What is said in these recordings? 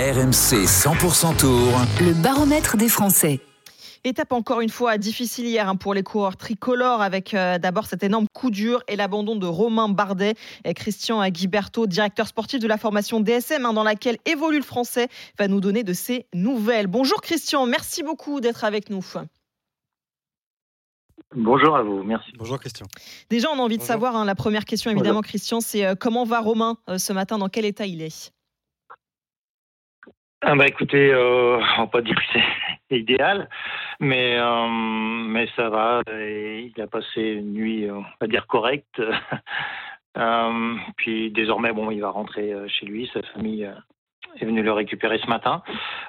RMC 100% Tour. Le baromètre des Français. Étape encore une fois difficile hier hein, pour les coureurs tricolores avec euh, d'abord cet énorme coup dur et l'abandon de Romain Bardet et Christian Guiberto, directeur sportif de la formation DSM hein, dans laquelle évolue le français, va nous donner de ses nouvelles. Bonjour Christian, merci beaucoup d'être avec nous. Bonjour à vous, merci. Bonjour Christian. Déjà, on a envie de savoir, hein, la première question évidemment Christian, c'est euh, comment va Romain euh, ce matin, dans quel état il est? Ah bah écoutez, euh, on pas dire que c'est idéal, mais euh, mais ça va. il a passé une nuit, on va dire correcte. euh, puis désormais, bon, il va rentrer euh, chez lui. Sa famille euh, est venue le récupérer ce matin.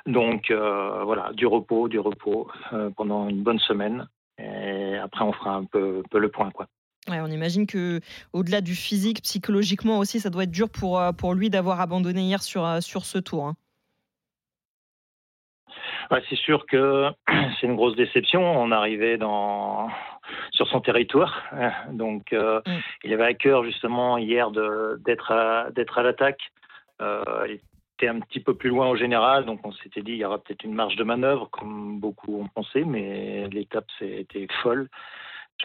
Donc euh, voilà, du repos, du repos pendant une bonne semaine. Et après, on fera un peu, le point, quoi. On imagine que au-delà du physique, psychologiquement aussi, ça doit être dur pour lui d'avoir abandonné hier sur sur ce tour. Hein c'est sûr que c'est une grosse déception. On arrivait dans sur son territoire, donc euh, mm. il avait à cœur justement hier d'être à, d'être à l'attaque. Euh, il était un petit peu plus loin au général, donc on s'était dit il y aura peut-être une marge de manœuvre, comme beaucoup ont pensé, mais l'étape c'était folle.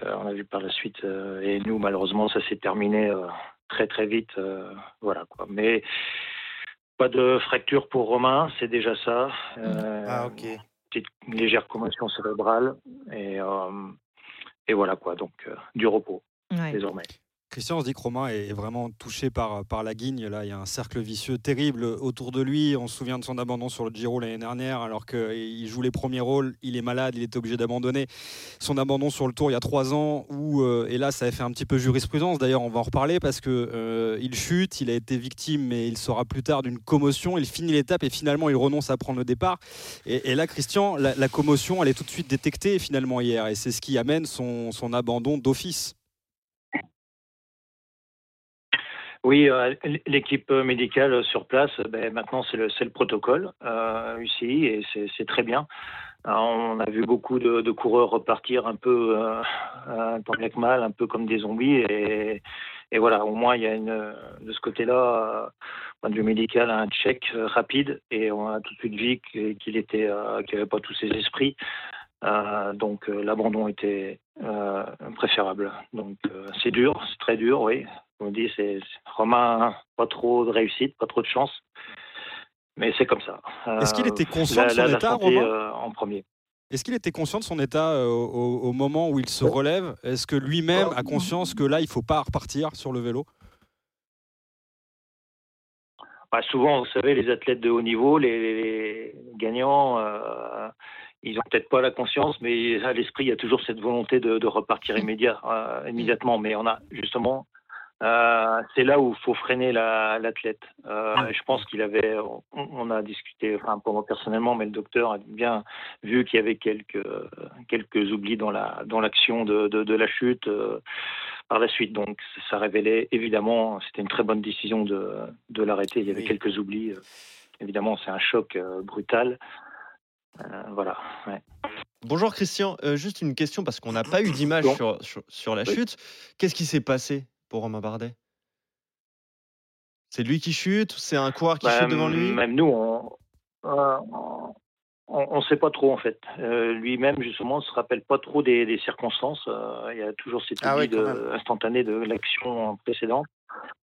Euh, on a vu par la suite, euh, et nous malheureusement ça s'est terminé euh, très très vite, voilà quoi. Mais pas de fracture pour Romain, c'est déjà ça. Euh, ah, ok. Petite légère commotion cérébrale. Et, euh, et voilà quoi, donc euh, du repos désormais. Christian, on se dit que Romain est vraiment touché par, la guigne. Là, il y a un cercle vicieux terrible autour de lui. On se souvient de son abandon sur le Giro l'année dernière, alors qu'il joue les premiers rôles. Il est malade, il était obligé d'abandonner. Son abandon sur le Tour il y a trois ans, où, euh, et là, ça a fait un petit peu jurisprudence. D'ailleurs, on va en reparler parce que euh, il chute, il a été victime, mais il sera plus tard d'une commotion. Il finit l'étape et finalement, il renonce à prendre le départ. Et, là, Christian, la, commotion, elle est tout de suite détectée finalement hier, et c'est ce qui amène son abandon d'office. Oui, euh, l'équipe médicale sur place, ben, maintenant c'est le, le, protocole euh, UCI et c'est très bien. on a vu beaucoup de, coureurs repartir un peu euh, temps mal, un peu comme des zombies et, voilà, au moins il y a une de ce côté-là, point de vue médical, un check rapide et on a tout de suite vu qu'il était qu'il n'avait pas tous ses esprits. Euh, donc euh, l'abandon était euh, préférable. Donc c'est dur, c'est très dur, oui. On dit c'est Romain, pas trop de réussite, pas trop de chance, mais c'est comme ça. Est-ce qu'il était conscient de son état, Romain En premier? Est-ce qu'il était conscient de son état au, au, moment où il se relève? Est-ce que lui-même a conscience que là, il ne faut pas repartir sur le vélo? Bah, Souvent, vous savez, les athlètes de haut niveau, les, les gagnants, euh, ils n'ont peut-être pas la conscience, mais à l'esprit, il y a toujours cette volonté de, de repartir immédiat, euh, immédiatement. Mais on a justement, euh, c'est là où il faut freiner l'athlète. La, euh, je pense qu'il avait, on, on, a discuté, enfin pour moi personnellement, mais le docteur a bien vu qu'il y avait quelques quelques oublis dans la dans l'action de, de, de, la chute euh, par la suite. Donc ça révélait évidemment, c'était une très bonne décision de, de l'arrêter. Il y avait oui. quelques oublis. évidemment, c'est un choc brutal. Euh, voilà. Ouais. Bonjour Christian, euh, juste une question parce qu'on n'a pas eu d'image sur, sur, sur, la oui. chute. Qu'est-ce qui s'est passé? Pour Romain Bardet? C'est lui qui chute C'est un coureur qui bah, chute devant lui? Même nous, on euh, on ne sait pas trop en fait. Euh, Lui-même justement ne se rappelle pas trop des, des circonstances. Euh, il y a toujours cette ah oui, instantanée de l'action précédente.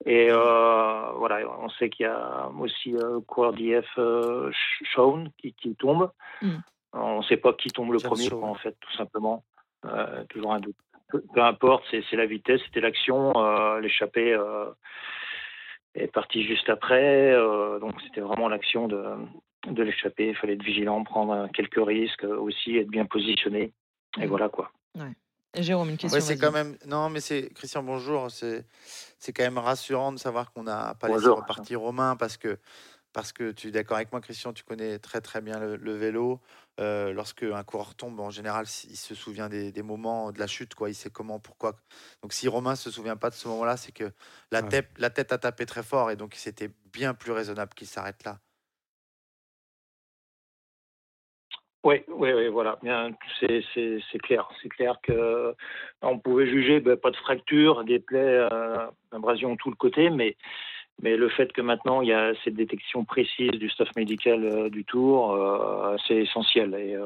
Et euh, voilà, on sait qu'il y a aussi euh, coureur d'IF Shawn qui, qui tombe. Mm. On ne sait pas qui tombe le premier, quoi, en fait, tout simplement. Toujours un doute. Peu, peu importe, c'est la vitesse, c'était l'action, euh, l'échappée euh, est partie juste après. euh, donc c'était vraiment l'action de, de l'échapper. Il fallait être vigilant, prendre quelques risques aussi, être bien positionné. Et mmh. voilà quoi. Ouais. Jérôme, une question. Ouais, c'est quand même. Non, mais c'est Christian. Bonjour. C'est c'est quand même rassurant de savoir qu'on n'a pas bonjour. laissé repartir Romain parce que parce que tu es d'accord avec moi, Christian. Tu connais très très bien le, le vélo. Euh, lorsque un coureur tombe, en général, il se souvient des, des, moments de la chute, quoi. Il sait comment, pourquoi. Donc, si Romain se souvient pas de ce moment-là, c'est que la ouais. tête la tête a tapé très fort et donc c'était bien plus raisonnable qu'il s'arrête là. Oui, oui, oui, voilà. C'est clair. C'est clair que on pouvait juger ben, pas de fracture, des plaies, euh, abrasion tout le côté, mais Mais le fait que maintenant il y a cette détection précise du staff médical du tour, c'est essentiel. Et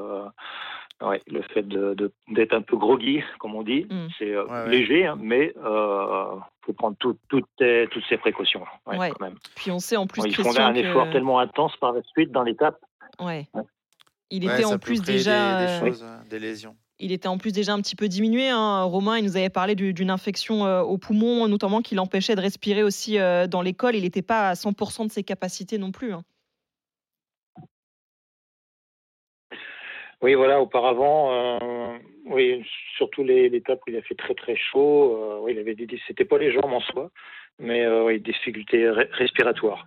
Ouais, le fait d'être un peu groggy, comme on dit, mm. c'est euh, léger, hein, mais il euh, faut prendre toutes ces précautions. Ouais, Quand même. Puis on sait en plus Ils font un effort tellement intense par la suite dans l'étape. Ouais. Il était en plus déjà des, euh, des, lésions. Il était en plus déjà un petit peu diminué. Hein. Romain, il nous avait parlé d'une infection au poumon, notamment qui l'empêchait de respirer aussi dans l'école. Il n'était pas à 100% de ses capacités non plus. Hein. Oui, voilà, auparavant, euh, oui, surtout l'étape où il a fait très très chaud, euh, oui, il avait c'était pas les jambes en soi, mais euh, oui, des difficultés respiratoires.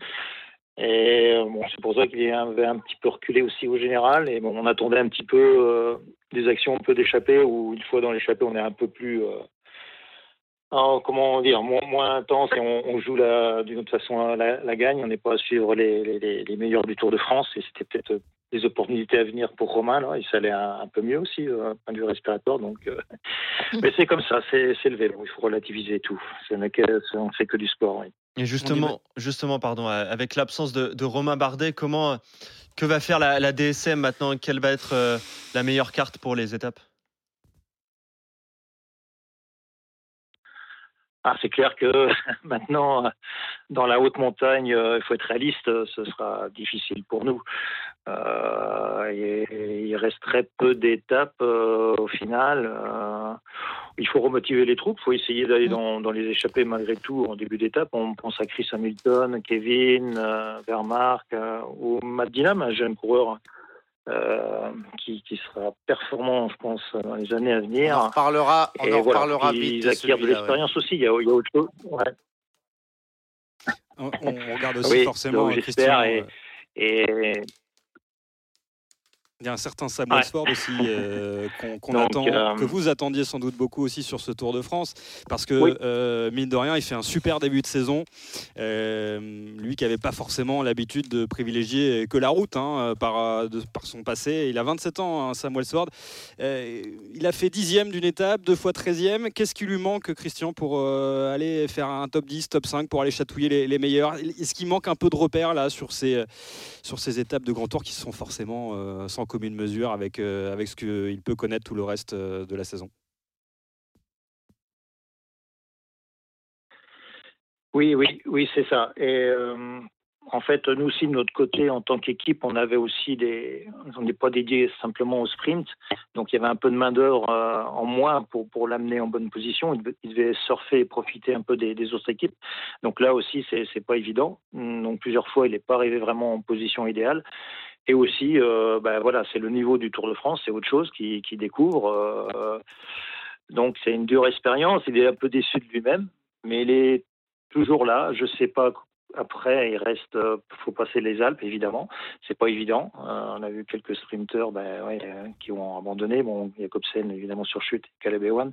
Et bon, c'est pour ça qu'il avait un petit peu reculé aussi au général. Et bon, on attendait un petit peu des actions un peu d'échappée, où une fois dans l'échappée, on est un peu plus, comment dire, moins, intense et on, joue d'une autre façon la, la gagne. On n'est pas à suivre les, les, meilleurs du Tour de France et c'était peut-être des opportunités à venir pour Romain. Là. Il s'allait un, un, peu mieux aussi, euh, point de vue respiratoire. Donc, euh, Mais c'est comme ça, c'est, le vélo. Il faut relativiser tout. Ce n'est que, on ne fait que du sport. Et justement, justement pardon, avec l'absence de, de, Romain Bardet, comment, que va faire la, la DSM maintenant? Quelle va être euh, la meilleure carte pour les étapes? Ah, c'est clair que maintenant, dans la haute montagne, euh, il faut être réaliste, ce sera difficile pour nous. Euh, il reste très peu d'étapes euh, au final. il faut remotiver les troupes, il faut essayer d'aller mm. dans, les échappées malgré tout en début d'étape. On pense à Chris Hamilton, Kevin, Vermark ou Matt Dynam, un jeune coureur euh, qui, qui, sera performant, je pense, dans les années à venir. On en reparlera, on en reparlera vite. Ils acquièrent de l'expérience aussi, il y, a, il y, a, autre chose. Ouais. On, on, regarde aussi oui, forcément Christian. Et, et, il y a un certain Sam Westford aussi euh, qu'on attend, euh, que vous attendiez sans doute beaucoup aussi sur ce Tour de France, parce que euh, mine de rien, il fait un super début de saison. lui qui n'avait pas forcément l'habitude de privilégier que la route hein, par, par son passé. Il a 27 ans, hein, Sam il a fait dixième d'une étape, deux fois treizième. Qu'est-ce qui lui manque, Christian, pour aller faire un top 10, top 5, pour aller chatouiller les, les meilleurs? Est-ce qu'il manque un peu de repères là sur ces, sur ces étapes de grand tour qui sont forcément sans commune mesure avec, euh, avec ce qu'il peut connaître tout le reste euh, de la saison. Oui, oui, oui, c'est ça. Et euh, en fait, nous aussi, de notre côté, en tant qu'équipe, on avait aussi des. On n'est pas dédié simplement au sprint. Donc, il y avait un peu de main-d'œuvre en moins pour, pour l'amener en bonne position. Il devait, surfer et profiter un peu des, autres équipes. Donc, là aussi, c'est n'est pas évident. Donc, plusieurs fois, il n'est pas arrivé vraiment en position idéale. Et aussi, euh, ben voilà, c'est le niveau du Tour de France, c'est autre chose qui, qui découvre. Euh, donc c'est une dure expérience. Il est un peu déçu de lui-même, mais il est toujours là. Je sais pas. Après, il reste, euh, faut passer les Alpes évidemment. C'est pas évident. on a vu quelques sprinteurs, ben, ouais, qui ont abandonné. Bon, Jacobsen évidemment sur chute, Caleb Ewan.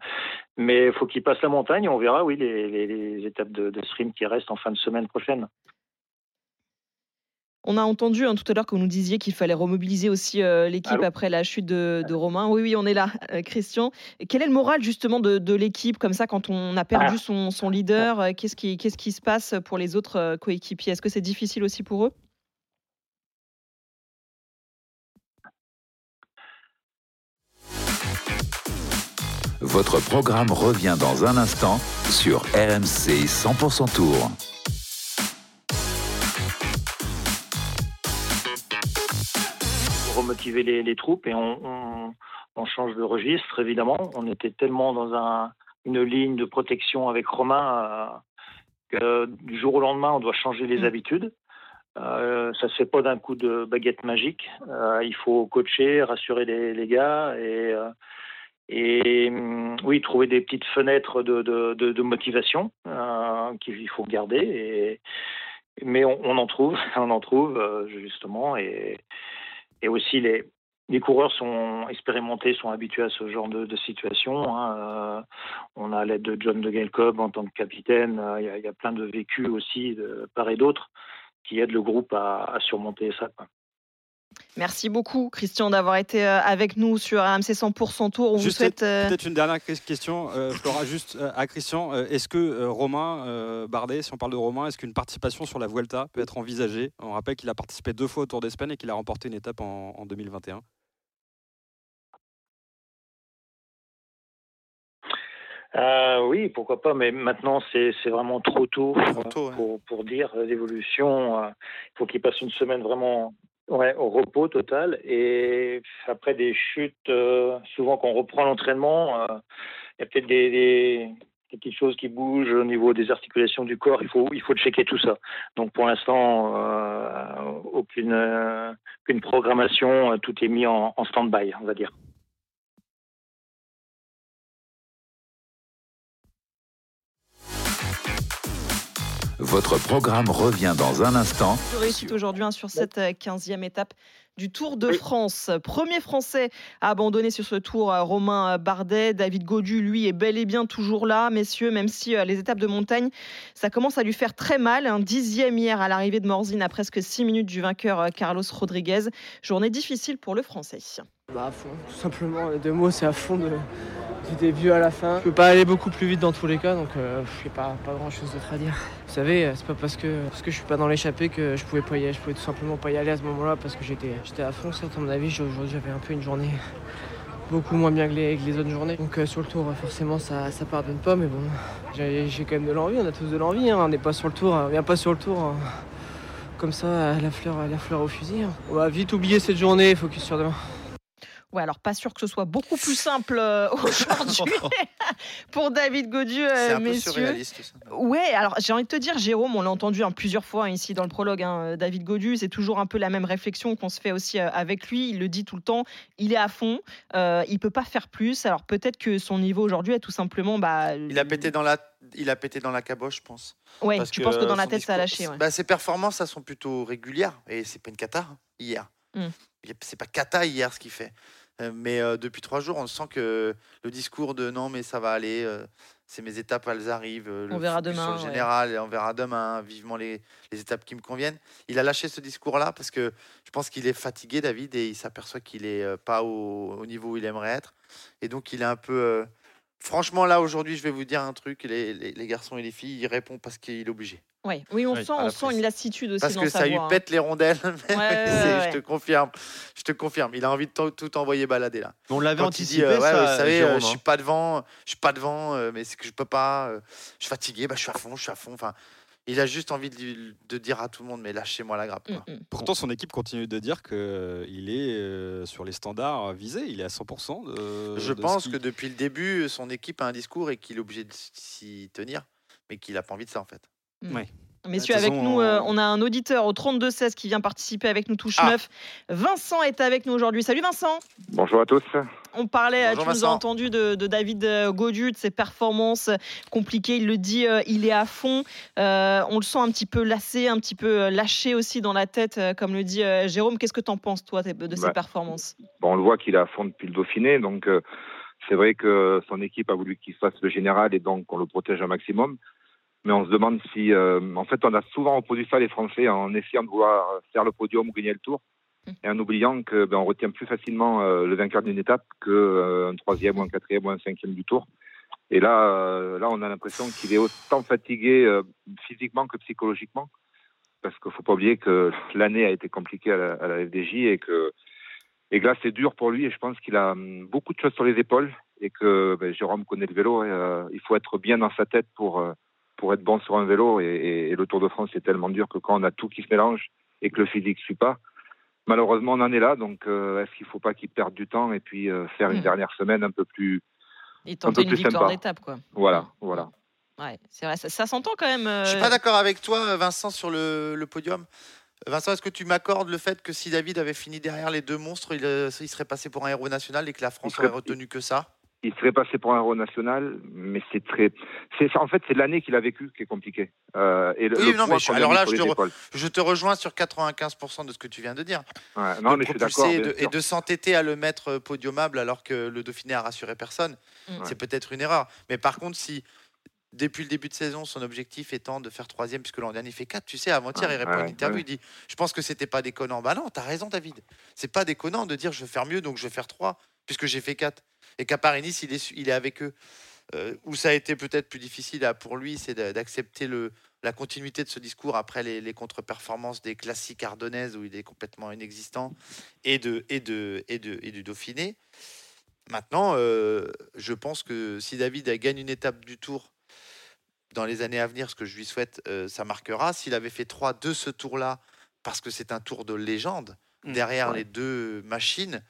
Mais il faut qu'il passe la montagne. On verra, oui, les, étapes de sprint qui restent en fin de semaine prochaine. On a entendu hein, tout à l'heure que vous nous disiez qu'il fallait remobiliser aussi euh, l'équipe après la chute de, Romain. Oui, oui, on est là, euh, Christian. Quel est le moral justement de, l'équipe comme ça quand on a perdu ah. son, leader euh, Qu'est-ce qui, qu'est-ce qui se passe pour les autres coéquipiers? Est-ce que c'est difficile aussi pour eux? Votre programme revient dans un instant sur RMC 100% Tour. Motiver les, troupes et on, change de registre, évidemment. On était tellement dans un, une ligne de protection avec Romain euh, que du jour au lendemain, on doit changer les mm. habitudes. Euh, ça se fait pas d'un coup de baguette magique. Euh, il faut coacher, rassurer les, gars et, euh, et mm, oui, trouver des petites fenêtres de, de, de, motivation qu'il faut garder. Et, mais on, on, en trouve, on en trouve justement. Et, et aussi les, les coureurs sont expérimentés, sont habitués à ce genre de, de situation. Hein. Euh, on a l'aide de John de Cobb en tant que capitaine. Euh, il y, y, a plein de vécus aussi, de part et d'autre, qui aident le groupe à, à surmonter ça. Merci beaucoup, Christian, d'avoir été euh, avec nous sur AMC 100% Tour. On juste euh, peut-être une dernière question, euh, Flora, juste à Christian. Est-ce que Romain Bardet, si on parle de Romain, est-ce qu'une participation sur la Vuelta peut être envisagée? On rappelle qu'il a participé deux fois au Tour d'Espagne et qu'il a remporté une étape en, en 2021. Euh, oui, pourquoi pas, mais maintenant c'est vraiment trop tôt, pour, pour, dire l'évolution. Euh, il faut qu'il passe une semaine vraiment ouais, au repos total. Et après des chutes, euh, souvent quand on reprend l'entraînement, il y a peut-être des, des, petites choses qui bougent au niveau des articulations du corps. Il faut, il faut checker tout ça. Donc pour l'instant, aucune, aucune programmation, tout est mis en stand-by, on va dire. Votre programme revient dans un instant. Réussite aujourd'hui hein, sur cette 15e euh, étape du Tour de France. Premier Français à abandonner sur ce tour, euh, Romain Bardet. David Godu, lui, est bel et bien toujours là, messieurs, même si euh, les étapes de montagne, ça commence à lui faire très mal. Un dixième hier à l'arrivée de Morzine à presque six minutes du vainqueur Carlos Rodriguez. Journée difficile pour le Français. Bah à fond, tout simplement. Les deux mots, c'est à fond de, du début à la fin. Je peux pas aller beaucoup plus vite dans tous les cas, donc euh, je pas, pas grand chose d'autre à dire. Vous savez, euh, c'est pas parce que, parce que je suis pas dans l'échappée que je pouvais pas y aller. Je pouvais tout simplement pas y aller à ce moment-là parce que j'étais, j'étais à fond. Certes, à mon avis, aujourd'hui j'avais un peu une journée beaucoup moins bien que les, les autres journées. Donc euh, sur le tour, forcément, ça, ça pardonne pas, mais bon, j'ai, quand même de l'envie. On a tous de l'envie. Hein. On n'est pas sur le tour, on vient pas sur le tour. Hein. Comme ça, la fleur, la fleur au fusil. Hein. On va vite oublier cette journée, focus sur demain. Ouais, alors pas sûr que ce soit beaucoup plus simple euh, aujourd'hui pour David Godieu, C'est un messieurs. Peu surréaliste, ça. Ouais, alors j'ai envie de te dire, Jérôme, on l'a entendu hein, plusieurs fois hein, ici dans le prologue. Hein, David Godieu, c'est toujours un peu la même réflexion qu'on se fait aussi euh, avec lui. Il le dit tout le temps, il est à fond, euh, il peut pas faire plus. Alors peut-être que son niveau aujourd'hui est tout simplement. Bah, il a pété dans la, il a pété dans la caboche, je pense. Ouais, tu penses que dans la tête ça a lâché. Bah, ses performances, elles sont plutôt régulières et c'est pas une cata hier. Hmm. C'est pas cata hier ce qu'il fait. Euh, mais euh, depuis trois jours, on sent que le discours de non, mais ça va aller, euh, c'est mes étapes, elles arrivent. on verra demain. En général, et on verra demain, vivement les, les, étapes qui me conviennent. Il a lâché ce discours-là parce que je pense qu'il est fatigué, David, et il s'aperçoit qu'il est pas au, au, niveau où il aimerait être. Et donc, il est un peu. Franchement, là, aujourd'hui, je vais vous dire un truc les, les, les garçons et les filles, il répond parce qu'il est obligé. Oui, oui, on sent, on sent une lassitude aussi Parce dans que ça lui pète les rondelles. je te confirme, je te confirme. Il a envie de tout envoyer balader là. On l'avait anticipé. Euh, ça, vous savez, euh, je suis hein. pas devant, je suis pas devant, euh, mais c'est que je peux pas. je suis fatigué, bah, je suis à fond, je suis à fond. Enfin, il a juste envie de, dire à tout le monde, mais lâchez-moi la grappe. Mm, mm. Pourtant, son équipe continue de dire qu'il est sur les standards visés, il est à 100%. De, je pense que depuis le début, son équipe a un discours et qu'il est obligé de s'y tenir, mais qu'il a pas envie de ça en fait. Mm. Oui. Messieurs, avec nous, euh, on a un auditeur au 32-16 qui vient participer avec nous, touche ah. 9. Vincent est avec nous aujourd'hui. Salut Vincent. Bonjour à tous. On parlait, tu nous as entendu de, David euh, Godu, de ses performances compliquées. Il le dit, euh, il est à fond. on le sent un petit peu lassé, un petit peu lâché aussi dans la tête, comme le dit Jérôme. Qu'est-ce que tu en penses, toi, de ses bah, performances? bon, On le voit qu'il est à fond depuis le Dauphiné. Donc, c'est vrai que son équipe a voulu qu'il fasse le général et donc on le protège un maximum mais on se demande si, euh, en fait, on a souvent opposé ça les Français en essayant de vouloir faire le podium ou gagner le Tour, mmh. et en oubliant que ben, on retient plus facilement euh, le vainqueur d'une étape que euh, un troisième ou un quatrième ou un cinquième du Tour. Et là, là, on a l'impression qu'il est autant fatigué physiquement que psychologiquement, parce qu'il faut pas oublier que l'année a été compliquée à la, FDJ et que et que là, c'est dur pour lui. Et je pense qu'il a hum, beaucoup de choses sur les épaules et que ben, Jérôme connaît le vélo. Et, il faut être bien dans sa tête pour pour être bon sur un vélo. Et, le Tour de France, c'est tellement dur que quand on a tout qui se mélange et que le physique ne suit pas, malheureusement, on en est là. Donc, euh, est-ce qu'il ne faut pas qu'il perde du temps et puis euh, faire une hmm. dernière semaine un peu plus. Et tenter une victoire d'étape, quoi. Voilà, voilà. Ouais, c'est vrai, ça, s'entend quand même. Je Je suis pas d'accord avec toi, Vincent, sur le, le podium. Vincent, est-ce que tu m'accordes le fait que si David avait fini derrière les deux monstres, il, euh, il serait passé pour un héros national et que la France aurait retenu que ça? Il serait passé pour un héros national, mais c'est très, c'est en fait c'est l'année qu'il a vécu qui est compliquée. Euh, et oui, non, mais alors là, je te, je te, rejoins sur 95% de ce que tu viens de dire. Ouais, non, mais je suis d'accord. Et de, s'entêter à le mettre podiumable alors que le Dauphiné a rassuré personne, mm. c'est peut-être une erreur. Mais par contre, si depuis le début de saison, son objectif étant de faire troisième, puisque l'an dernier il fait 4. Tu sais, avant-hier, il répond à une interview, il dit Je pense que c'était pas déconnant. Bah non, t'as raison, David. C'est pas déconnant de dire Je vais faire mieux, donc je vais faire 3, puisque j'ai fait 4. Et qu'à il est, il est avec eux. Euh, où ça a été peut-être plus difficile pour lui, c'est d'accepter la continuité de ce discours après les, contre-performances des classiques ardennaises où il est complètement inexistant et, de, et, de, et, de, et du Dauphiné. Maintenant, euh, je pense que si David gagne une étape du tour dans les années à venir, ce que je lui souhaite, euh, ça marquera. S'il avait fait 3 de ce tour-là, parce que c'est un tour de légende, mmh, derrière les deux machines,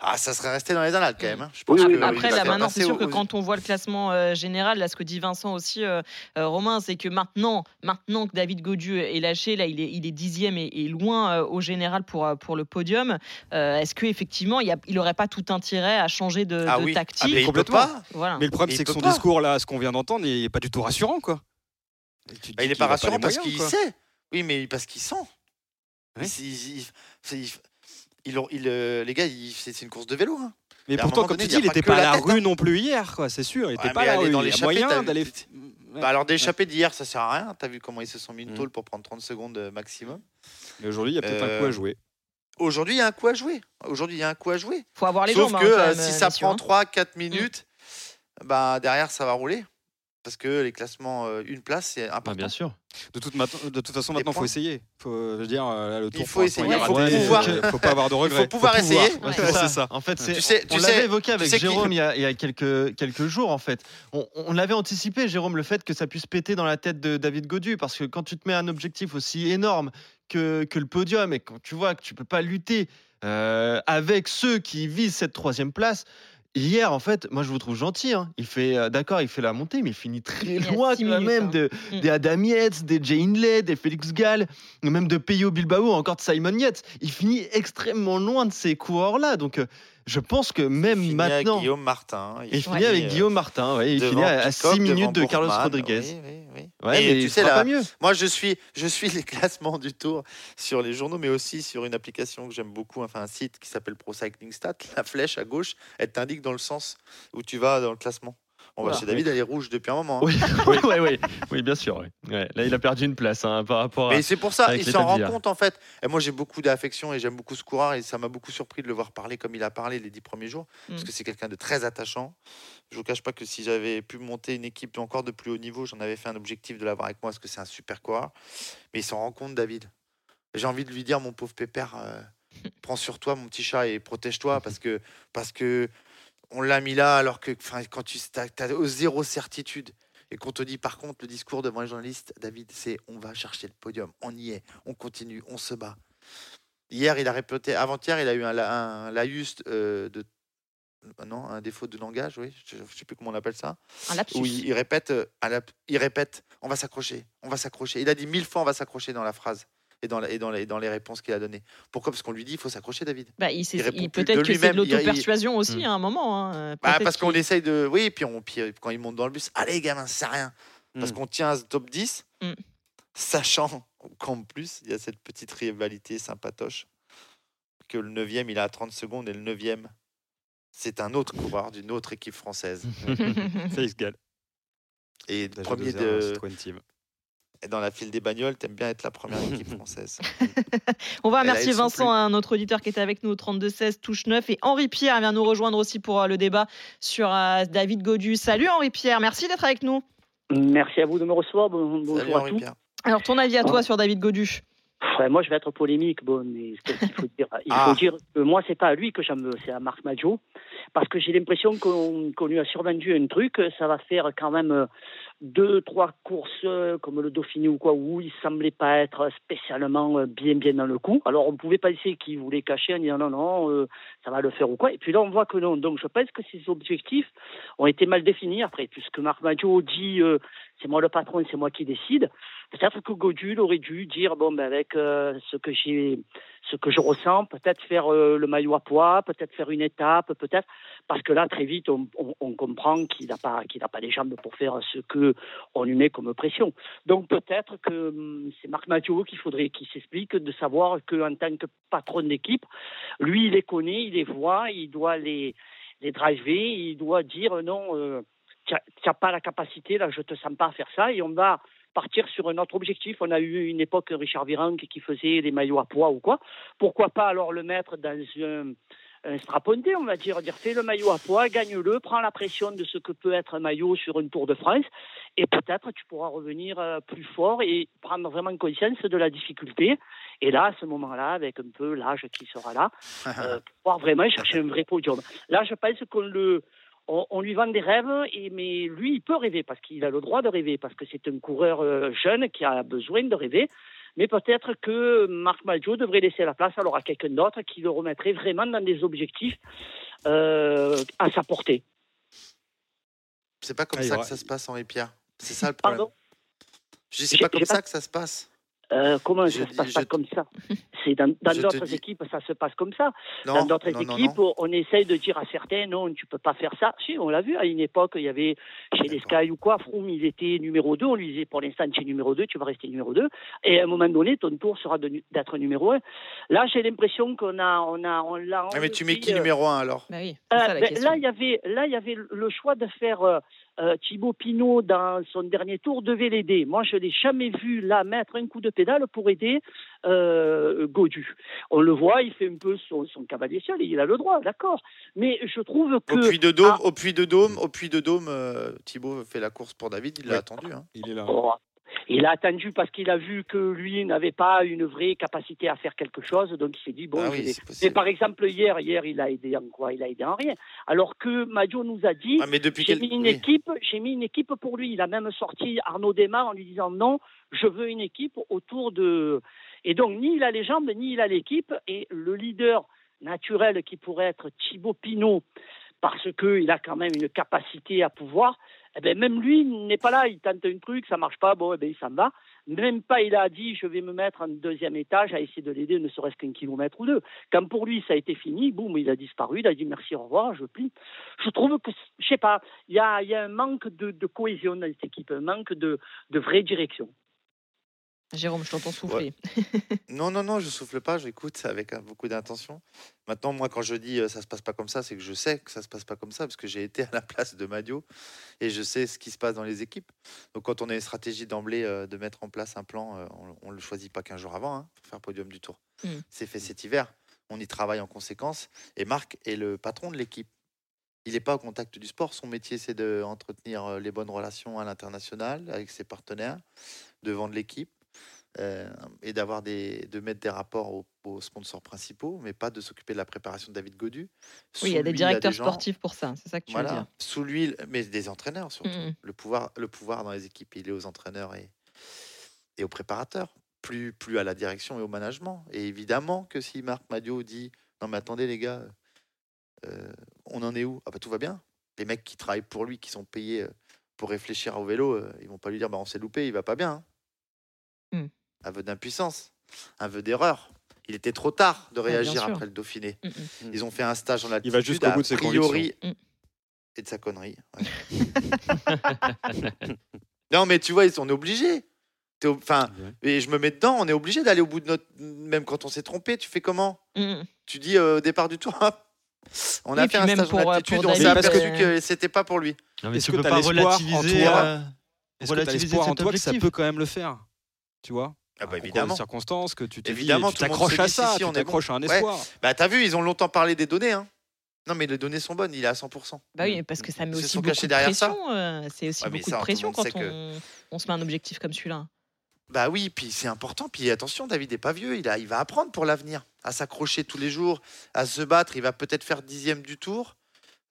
ah, ça serait resté dans les annales quand même. Hein. Après, là, maintenant, c'est sûr que quand on voit le classement euh, général, là, ce que dit Vincent aussi, euh, euh, Romain, c'est que maintenant, maintenant que David Godu est lâché, là, il est, il est dixième et, loin au général pour, pour le podium. Est-ce qu'effectivement, il n'aurait pas tout intérêt à changer de, ah tactique? Ah, mais Complètement. Mais le problème, c'est que son discours, là, ce qu'on vient d'entendre, il n'est pas du tout rassurant, quoi. Bah, il n'est pas rassurant parce qu'il sait. Oui, mais parce qu'il sent. Il, euh, les gars, c'est une course de vélo. Hein. Mais pourtant, comme tu dis, il n'était pas à la rue non plus hier, quoi, c'est sûr. Il n'était pas là dans les moyen d'aller. Bah alors d'échapper d'hier, ça sert à rien. T'as vu comment ils se sont mis une mm. tôle pour prendre 30 secondes euh, maximum. Mais aujourd'hui, il y a peut-être un coup à euh, jouer. Aujourd'hui, il y a un coup à jouer. Aujourd'hui, il y a un coup à jouer. Faut avoir les Sauf hein, que si ça prend 3-4 minutes, bah derrière, ça va rouler parce que les classements, euh, une place, c'est important. bien sûr. De toute, de toute façon, maintenant, il faut essayer. Faut, je dire, le tour il faut essayer. Il faut, pouvoir... faut pas avoir de regrets. Il faut pouvoir essayer. c'est ça. En fait, tu sais, on l'avait évoqué avec Jérôme il y, a, il y, a, quelques, quelques jours. En fait, on, on l'avait anticipé, Jérôme, le fait que ça puisse péter dans la tête de David Godu, parce que quand tu te mets un objectif aussi énorme que, que le podium et quand tu vois que tu peux pas lutter euh, avec ceux qui visent cette troisième place Hier, en fait, moi je vous trouve gentil. Hein. Il fait, euh, d'accord, il fait la montée, mais il finit très loin quand même hein. de, mm. des Adam Yates, des Jay Inley, des Félix Gall, même de Peyo Bilbao, encore de Simon Yates. Il finit extrêmement loin de ces coureurs-là. Donc, euh, je pense que même il maintenant. Avec Guillaume Martin. Il, finit avec euh, Guillaume Martin. il finit à 6 minutes de Carlos Rodriguez. Oui, oui, mais tu sais, là, pas mieux. moi je suis, je suis les classements du tour sur les journaux, mais aussi sur une application que j'aime beaucoup, enfin un site qui s'appelle Pro Cycling Stat. La flèche à gauche, elle t'indique dans le sens où tu vas dans le classement. Bon, bah, chez David, elle est rouge depuis un moment. Hein. Oui, oui, oui, bien sûr. Là, il a perdu une place hein, par rapport à. Mais c'est pour ça, il s'en rend compte en fait. Et moi, j'ai beaucoup d'affection et j'aime beaucoup ce coureur et ça m'a beaucoup surpris de le voir parler comme il a parlé les dix premiers jours, parce mm. que c'est quelqu'un de très attachant. Je vous cache pas que si j'avais pu monter une équipe encore de plus haut niveau, j'en avais fait un objectif de l'avoir avec moi, parce que c'est un super coureur. Mais il s'en rend compte, David. J'ai envie de lui dire, mon pauvre pépère. Euh, prends sur toi mon petit chat et protège-toi parce que parce que on l'a mis là alors que quand tu as, zéro certitude et qu'on te dit par contre le discours devant les journalistes, David, c'est on va chercher le podium, on y est, on continue, on se bat. Hier, il a répété, avant-hier, il a eu un, un laïus euh, de non, un défaut de langage, oui, je ne sais plus comment on appelle ça. Un lapsus. Oui, il répète, euh, il répète, on va s'accrocher, on va s'accrocher. Il a dit mille fois, on va s'accrocher dans la phrase et dans, et dans, les, dans les réponses qu'il a données. Pourquoi? Parce qu'on lui dit il faut s'accrocher, David. Bah, il, peut-être que c'est de l'auto-persuasion aussi à un moment. Hein. Bah, parce qu'on essaye de. Oui, puis, on, puis quand il monte dans le bus, allez, gamin, c'est rien. Parce mm. qu'on tient à ce top 10, mm. sachant qu'en plus, il y a cette petite rivalité sympatoche que le 9 il a à 30 secondes et le 9 c'est un autre coureur d'une autre équipe française. Félix Gall. Et premier de dans la file des bagnoles, t'aimes bien être la première équipe française. On va remercier Vincent, un autre auditeur qui était avec nous au 32-16, touche 9. Et Henri Pierre vient nous rejoindre aussi pour euh, le débat sur euh, David Godu. Salut Henri Pierre, merci d'être avec nous. Merci à vous de me recevoir. Bonjour Salut, à tous. Pierre. Alors, ton avis à toi sur David Godu? Moi, je vais être polémique. Bon, mais il faut dire, il faut ah. dire que moi, c'est pas à lui que veux, c'est à Marc Maggio, parce que j'ai l'impression qu'on lui a survendu un truc. Ça va faire quand même euh, deux, trois courses euh, comme le Dauphiné ou quoi, où il semblait pas être spécialement euh, bien, bien dans le coup. Alors, on pouvait pas essayer qu'il voulait cacher en disant non, non, euh, ça va le faire ou quoi. Et puis là, on voit que non. Donc, je pense que ces objectifs ont été mal définis après, puisque Marc Maggio dit c'est moi le patron, c'est moi qui décide. Peut-être que Godul aurait dû dire bon, ben avec ce que j'ai, ce que je ressens, peut-être faire le maillot à poids, peut-être faire une étape, peut-être, parce que là, très vite, on, comprend qu'il n'a pas, qu'il pas les jambes pour faire ce que on lui met comme pression. Donc peut-être que hum, c'est Marc Mathieu qu'il faudrait qu'il s'explique de savoir qu'en tant que patron d'équipe, lui, il les connaît, il les voit, il doit les, les driver, il doit dire non. Euh, tu n'as pas la capacité, là, je te sens pas faire ça, et on va partir sur un autre objectif. On a eu une époque Richard Virenque qui faisait des maillots à poids ou quoi. Pourquoi pas alors le mettre dans un, un straponté, on va dire, dire fais le maillot à poids, gagne-le, prends la pression de ce que peut être un maillot sur une Tour de France, et peut-être tu pourras revenir euh, plus fort et prendre vraiment conscience de la difficulté. Et là, à ce moment-là, avec un peu l'âge qui sera là, euh, pouvoir vraiment chercher un vrai podium. Là, je pense qu'on le, on, lui vend des rêves, et, mais lui, il peut rêver parce qu'il a le droit de rêver, parce que c'est un coureur euh, jeune qui a besoin de rêver. Mais peut-être que Marc Maggio devrait laisser la place alors à quelqu'un d'autre qui le remettrait vraiment dans des objectifs euh, à sa portée. C'est pas comme ah, ça que ça se passe, Henri Pierre. C'est ça le problème. Pardon Je c'est pas comme ça que ça se passe. Euh, comment ça se passe pas comme ça C'est dans d'autres équipes, ça se passe comme ça. dans d'autres équipes, on essaye de dire à certains non, tu peux pas faire ça. Si, on l'a vu à une époque, il y avait chez les Sky ou quoi, Froome, il était numéro 2, on lui disait pour l'instant tu es numéro 2, tu vas rester numéro 2 et à un moment donné ton tour sera d'être numéro 1. Là, j'ai l'impression qu'on a on a on l'a Mais tu mets qui numéro 1 alors? Bah oui, euh, ben, Là, il y avait là il y avait le choix de faire euh, Thibaut Pinot, dans son dernier tour, devait l'aider. Moi, je ne l'ai jamais vu là mettre un coup de pédale pour aider euh, Godu. On le voit, il fait un peu son, cavalier seul, il a le droit, d'accord. Mais je trouve que. Au puits de Dôme, au puits de Dôme, au puits de Dôme euh, Thibaut fait la course pour David, il l'a attendu. Hein. Il est là. Oh, il a attendu parce qu'il a vu que lui n'avait pas une vraie capacité à faire quelque chose, donc il s'est dit bon. Ah mais par exemple hier, hier il a aidé en quoi? Il a aidé en rien. Alors que Madio nous a dit, ah, j'ai mis une équipe, j'ai mis une équipe pour lui. Il a même sorti Arnaud Desmar en lui disant non, je veux une équipe autour de. Et donc ni il a les jambes ni il a l'équipe et le leader naturel qui pourrait être Thibaut Pinot parce qu'il a quand même une capacité à pouvoir, eh ben même lui n'est pas là, il tente un truc, ça marche pas, bon, eh ben il s'en va. Même pas, il a dit, je vais me mettre en deuxième étage à essayer de l'aider, ne serait-ce qu'un kilomètre ou deux. Quand pour lui, ça a été fini, boum, il a disparu, il a dit merci, au revoir, je plie. Je trouve que, je sais pas, il y a, un manque de, cohésion dans cette équipe, un manque de vraie direction. Jérôme, je t'entends souffler. non, non, non, je souffle pas, j'écoute avec euh, beaucoup d'intention. Maintenant, moi, quand je dis euh, ça se passe pas comme ça, c'est que je sais que ça se passe pas comme ça, parce que j'ai été à la place de Madio et je sais ce qui se passe dans les équipes. Donc, quand on a une stratégie d'emblée euh, de mettre en place un plan, on, ne le choisit pas qu'un jour avant hein, pour faire podium du tour. Mmh. C'est fait cet hiver. On y travaille en conséquence. Et Marc est le patron de l'équipe. Il n'est pas au contact du sport. Son métier, c'est d'entretenir les bonnes relations à l'international avec ses partenaires, de vendre l'équipe euh, et d'avoir des, de mettre des rapports aux, sponsors principaux, mais pas de s'occuper de la préparation de David Godu. oui, il y a des directeurs sportifs pour ça, c'est ça que tu veux dire. Sous lui, mais des entraîneurs surtout. Mmh. Le, pouvoir, le pouvoir dans les équipes, il est aux entraîneurs et, et aux préparateurs, plus, plus à la direction et au management. Et évidemment que si Marc Madio dit Non, mais attendez, les gars, euh, on en est où? Ah, bah tout va bien. Les mecs qui travaillent pour lui, qui sont payés euh, pour réfléchir au vélo, ils vont pas lui dire bah, On s'est loupé, il va pas bien. Hein. Mmh un vœu d'impuissance, un vœu d'erreur. Il était trop tard de réagir après le Dauphiné. Mm, mm. Ils ont fait un stage en altitude. Il va jusqu'au bout de ses priori mm. et de sa connerie. non, mais tu vois, ils sont obligés. Enfin, et je me mets dedans. On est obligé d'aller au bout de notre. Même quand on s'est trompé, tu fais comment? Tu dis euh, au départ du tour. on a fait un stage en euh, altitude. On s'est aperçu que c'était pas pour lui. Est-ce que, tu as relativiser, euh, relativiser en toi que ça peut quand même le faire Tu vois? Ah bah évidemment. circonstances que tu t'accroches à ça, tu t'accroches à un espoir. Bah t'as vu, ils ont longtemps parlé des données. Hein. Non mais les données sont bonnes, il est à 100%. Bah oui, parce que ça met aussi beaucoup de pression. Euh, c'est aussi beaucoup de pression quand on, se met un objectif comme celui-là. Bah oui, puis c'est important. Puis attention, David n'est pas vieux, il, a, il va apprendre pour l'avenir, à s'accrocher tous les jours, à se battre. Il va peut-être faire dixième du tour.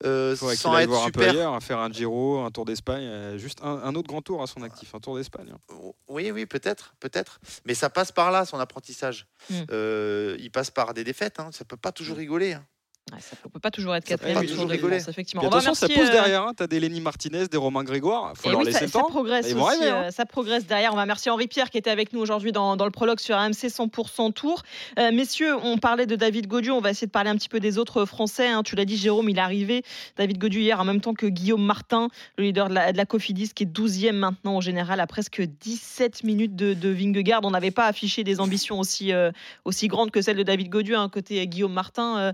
Euh, sans être voir super. un peu ailleurs, à faire un Giro, un Tour d'Espagne, euh, juste un, autre grand tour à son actif, un Tour d'Espagne. Hein. Oui, oui, peut-être, peut-être. Mais ça passe par là, son apprentissage. Hmm. Euh, il passe par des défaites. Hein. Ça peut pas toujours hmm. rigoler. Hein ça ne peut pas toujours être quatrième du Tour de France, effectivement. attention, ça pousse euh, derrière. Hein. Tu as des Lenny Martinez, des Romain Grégoire. Il faut leur laisser ça, le temps. Ça progresse, aussi, hein. euh, ça progresse derrière. On va remercier Henri Pierre qui était avec nous aujourd'hui dans, dans, le prologue sur AMC 100% Tour. Euh, messieurs, on parlait de David Godieu. On va essayer de parler un petit peu des autres Français. Hein. Tu l'as dit, Jérôme, il est arrivé. David Godieu hier en même temps que Guillaume Martin, le leader de la, de la Cofidis, qui est 12e maintenant en général à presque 17 minutes de, de Vingegaard. On n'avait pas affiché des ambitions aussi, aussi grandes que celles de David Godieu. Côté Guillaume Martin,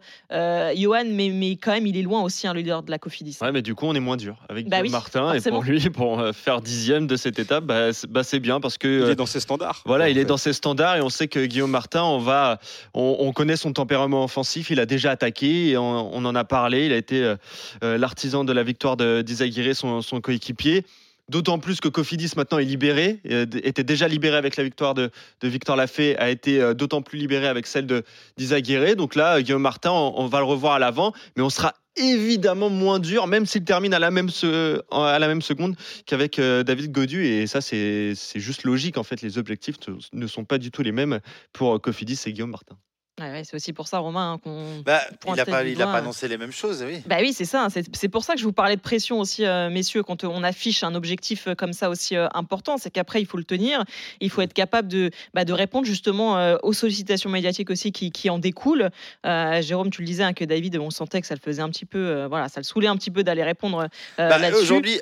Johan, mais, mais quand même, il est loin aussi, un hein, leader de la Cofidis. Ouais, mais du coup, on est moins dur avec bah Martin. Et pour lui, pour faire dixième de cette étape, bah, bah c'est bien parce que. Il est dans ses standards. Voilà, il est dans ses standards et on sait que Guillaume Martin, on, va, on, connaît son tempérament offensif. Il a déjà attaqué et on, en a parlé. Il a été l'artisan de la victoire d'Isaguirre, son, son coéquipier. D'autant plus que Cofidis maintenant est libéré, euh, était déjà libéré avec la victoire de, Victor Lafay, a été euh, d'autant plus libéré avec celle de d'Isa Donc là, Guillaume Martin, on, va le revoir à l'avant, mais on sera évidemment moins dur, même s'il termine à la même, seconde qu'avec euh, David Godu. Et ça, c'est juste logique. En fait, les objectifs ne sont pas du tout les mêmes pour Cofidis et Guillaume Martin c'est aussi pour ça, Romain, hein, qu'on. Bah, il n'a pas, pas, annoncé les mêmes choses, oui. Bah oui, c'est ça. Hein, c'est pour ça que je vous parlais de pression aussi, euh, messieurs, quand on affiche un objectif euh, comme ça aussi euh, important. C'est qu'après, il faut le tenir. Il faut être capable de, bah, de répondre justement aux sollicitations médiatiques aussi qui, qui en découlent. Jérôme, tu le disais, hein, que David, on sentait que ça le faisait un petit peu. voilà, ça le saoulait un petit peu d'aller répondre bah. Aujourd'hui.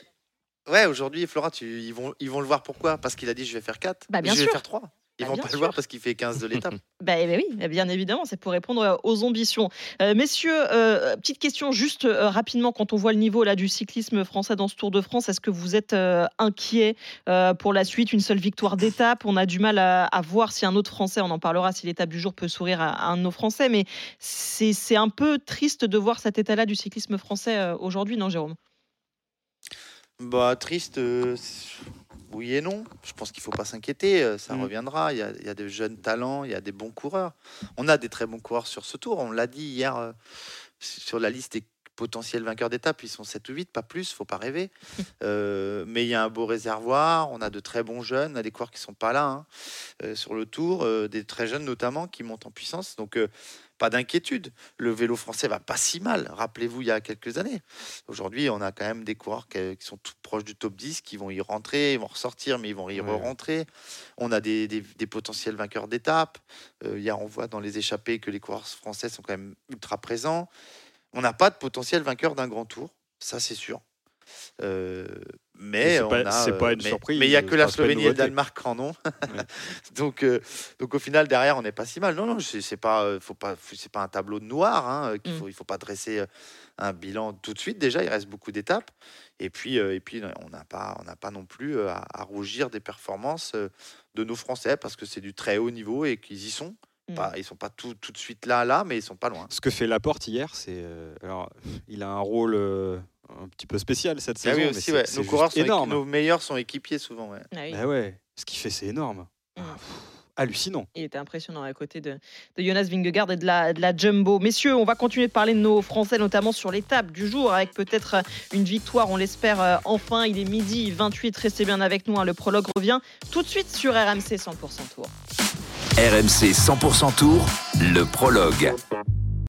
Ouais, aujourd'hui, Flora, tu, ils, vont, ils vont le voir pourquoi? Parce qu'il a dit je vais faire 4, bah, bien je vais faire 3. Ils bah, vont pas le voir parce qu'il fait 15 de l'étape. bah, eh ben oui, eh bien évidemment, c'est pour répondre euh, aux ambitions. Euh, messieurs, euh, petite question juste rapidement, quand on voit le niveau là du cyclisme français dans ce Tour de France, est-ce que vous êtes inquiet pour la suite Une seule victoire d'étape, on a du mal à, voir si un autre Français, on en parlera si l'étape du jour peut sourire à, un de nos Français, mais c'est un peu triste de voir cet état-là du cyclisme français aujourd'hui, non Jérôme? Bah triste oui et non. Je pense qu'il ne faut pas s'inquiéter, euh, ça mm. reviendra. Il y, a, il des jeunes talents, il y a des bons coureurs. On a des très bons coureurs sur ce tour. On l'a dit hier euh, sur la liste des potentiels vainqueurs d'étape. Ils sont 7 ou 8, pas plus, faut pas rêver. Euh, mais il y a un beau réservoir. On a de très bons jeunes. On a des coureurs qui sont pas là hein, sur le tour, des très jeunes notamment qui montent en puissance. Donc pas d'inquiétude. Le vélo français va pas si mal. Rappelez-vous, il y a quelques années. Aujourd'hui, on a quand même des coureurs qui sont tout proches du top 10, qui vont y rentrer, ils vont ressortir, mais ils vont y rentrer. On a des, potentiels vainqueurs d'étapes. Euh, on voit dans les échappées que les coureurs français sont quand même ultra présents. On n'a pas de potentiel vainqueur d'un grand tour, ça c'est sûr. Euh, mais c'est pas, une surprise. Mais il n'y a que la Slovénie et le Danemark en ont. donc, euh, donc au final derrière on n'est pas si mal. Non non, c'est pas, euh, faut pas, c'est pas un tableau de noir. Hein, qu'il mm. faut, il faut pas dresser un bilan tout de suite. Déjà il reste beaucoup d'étapes. Et puis et puis on n'a pas, on n'a pas non plus à, rougir des performances de nos Français parce que c'est du très haut niveau et qu'ils y sont. Mm. Pas, ils sont pas tout, tout de suite là, là, mais ils sont pas loin. Ce que fait Laporte hier, c'est alors il a un rôle un petit peu spécial cette ah saison. Oui, aussi, ouais. Nos coureurs sont nos meilleurs sont équipiers souvent. Ouais. Ah bah ouais. Ce qu'il fait, c'est énorme. Mm. Ah, hallucinant. Il était impressionnant à côté de, de Jonas Vingegaard et de la, de la Jumbo. Messieurs, on va continuer de parler de nos Français, notamment sur l'étape du jour, avec peut-être une victoire, on l'espère euh, enfin. Il est midi 28, restez bien avec nous. Hein. Le prologue revient tout de suite sur RMC 100% Tour. RMC 100% Tour, le prologue.